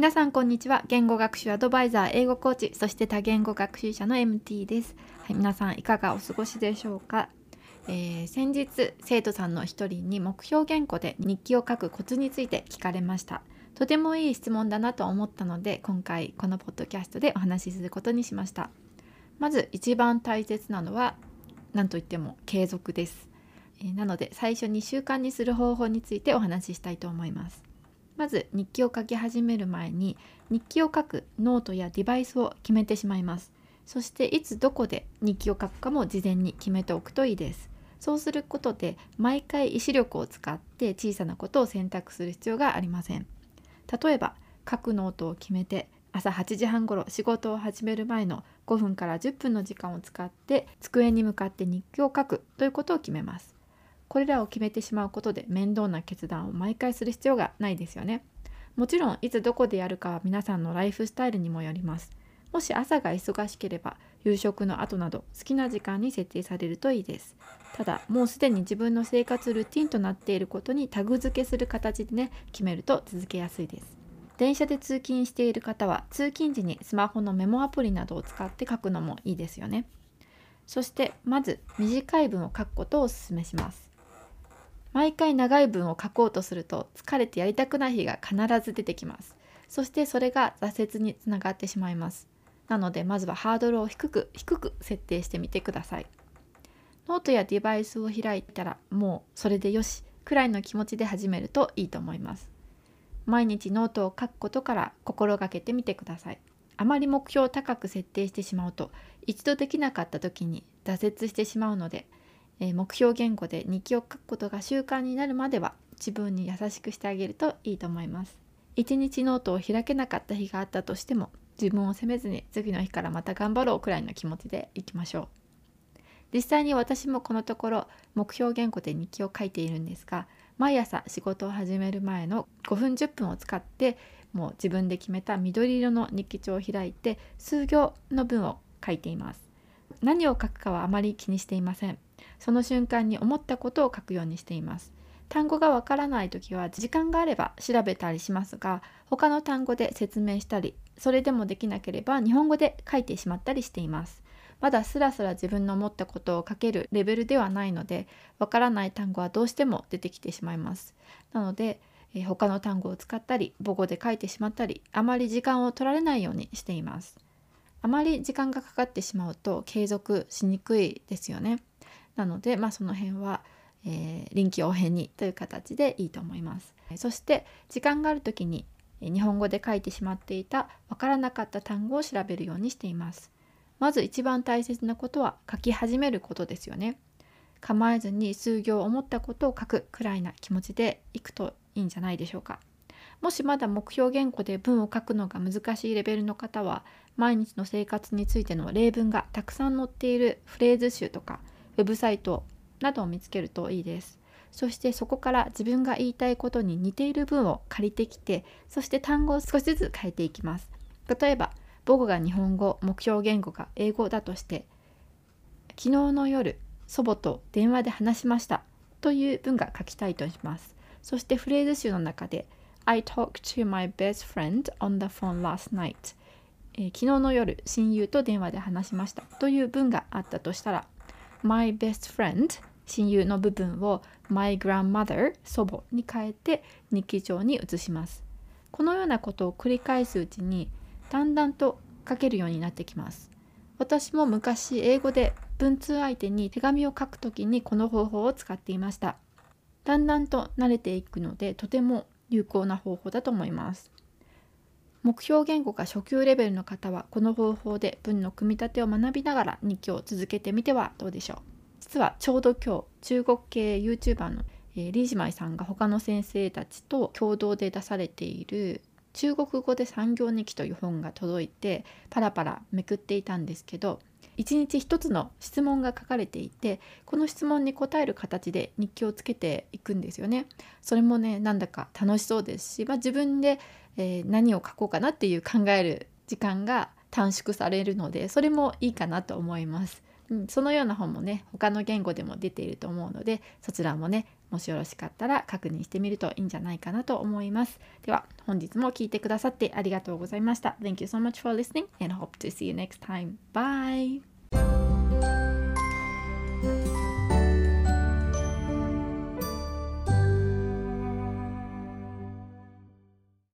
皆さんこんにちは。言語学習アドバイザー英語コーチそして多言語学習者の MT です。はい、皆さんいかがお過ごしでしょうか、えー、先日生徒さんの一人に目標言語で日記を書くコツについて聞かれました。とてもいい質問だなと思ったので今回このポッドキャストでお話しすることにしました。まず一番大切なのは何といっても継続です、えー、なので最初に習慣にする方法についてお話ししたいと思います。まず日記を書き始める前に日記を書くノートやデバイスを決めてしまいます。そしていつどこで日記を書くかも事前に決めておくといいです。そうすることで毎回意志力を使って小さなことを選択する必要がありません。例えば書くノートを決めて朝8時半ごろ仕事を始める前の5分から10分の時間を使って机に向かって日記を書くということを決めます。これらを決めてしまうことで面倒な決断を毎回する必要がないですよね。もちろんいつどこでやるかは皆さんのライフスタイルにもよります。もし朝が忙しければ夕食の後など好きな時間に設定されるといいです。ただもうすでに自分の生活ルーティンとなっていることにタグ付けする形でね決めると続けやすいです。電車で通勤している方は通勤時にスマホのメモアプリなどを使って書くのもいいですよね。そしてまず短い文を書くことをお勧めします。毎回長い文を書こうとすると疲れてやりたくない日が必ず出てきます。そしてそれが挫折につながってしまいます。なのでまずはハードルを低く低く設定してみてください。ノートやデバイスを開いたらもうそれでよしくらいの気持ちで始めるといいと思います。毎日ノートを書くことから心がけてみてください。あまり目標を高く設定してしまうと一度できなかった時に挫折してしまうのでえ目標言語で日記を書くことが習慣になるまでは自分に優しくしてあげるといいと思います。一日ノートを開けなかった日があったとしても自分を責めずに次の日からまた頑張ろうくらいの気持ちでいきましょう。実際に私もこのところ目標言語で日記を書いているんですが毎朝仕事を始める前の5分10分を使ってもう自分で決めた緑色の日記帳を開いて数行の文を書いています。何を書くかはあまり気にしていません。その瞬間に思ったことを書くようにしています。単語がわからない時は時間があれば調べたりしますが他の単語で説明したりそれでもできなければ日本語で書いてしまったりしています。まだスラスラ自分の思ったことを書けるレベルではないのでわからない単語はどうしても出てきてしまいます。なのでえ他の単語を使ったり母語で書いてしまったりあまり時間を取られないようにしています。あまり時間がかかってしまうと継続しにくいですよね。なので、まあ、その辺は、えー、臨機応変にという形でいいと思います。そして時間がある時に日本語で書いてしまっていたわからなかった単語を調べるようにしています。まず一番大切なことは書き始めることですよね。構えずに数行思ったことを書くくらいな気持ちでいくといいんじゃないでしょうか。もしまだ目標言語で文を書くのが難しいレベルの方は毎日の生活についての例文がたくさん載っているフレーズ集とかウェブサイトなどを見つけるといいです。そしてそこから自分が言いたいことに似ている文を借りてきてそして単語を少しずつ変えていきます。例えば母語が日本語目標言語が英語だとして昨日の夜祖母と電話で話しましたという文が書きたいとします。そしてフレーズ集の中で I talked to my best friend on the phone last night、えー、昨日の夜親友と電話で話しましたという文があったとしたら my best friend 親友の部分を my grandmother 祖母に変えて日記帳に移します。このようなことを繰り返すうちにだんだんと書けるようになってきます。私も昔英語で文通相手に手紙を書くときにこの方法を使っていました。だんだんと慣れていくのでとても有効な方法だと思います。目標言語が初級レベルの方はこの方法で文の組み立てを学びながら日記を続けてみてはどうでしょう。実はちょうど今日中国系 YouTuber の、えー、リージマイさんが他の先生たちと共同で出されている中国語で産業日記という本が届いてパラパラめくっていたんですけど1日1つの質問が書かれていてこの質問に答える形で日記をつけていくんですよね。それもねなんだか楽しそうですし、まあ、自分でえー、何を書こうかなっていう考える時間が短縮されるのでそれもいいかなと思います。うん、そのような本もね他の言語でも出ていると思うのでそちらもねもしよろしかったら確認してみるといいんじゃないかなと思います。では本日も聞いてくださってありがとうございました。Thank you so much for listening and hope to see you next time. Bye!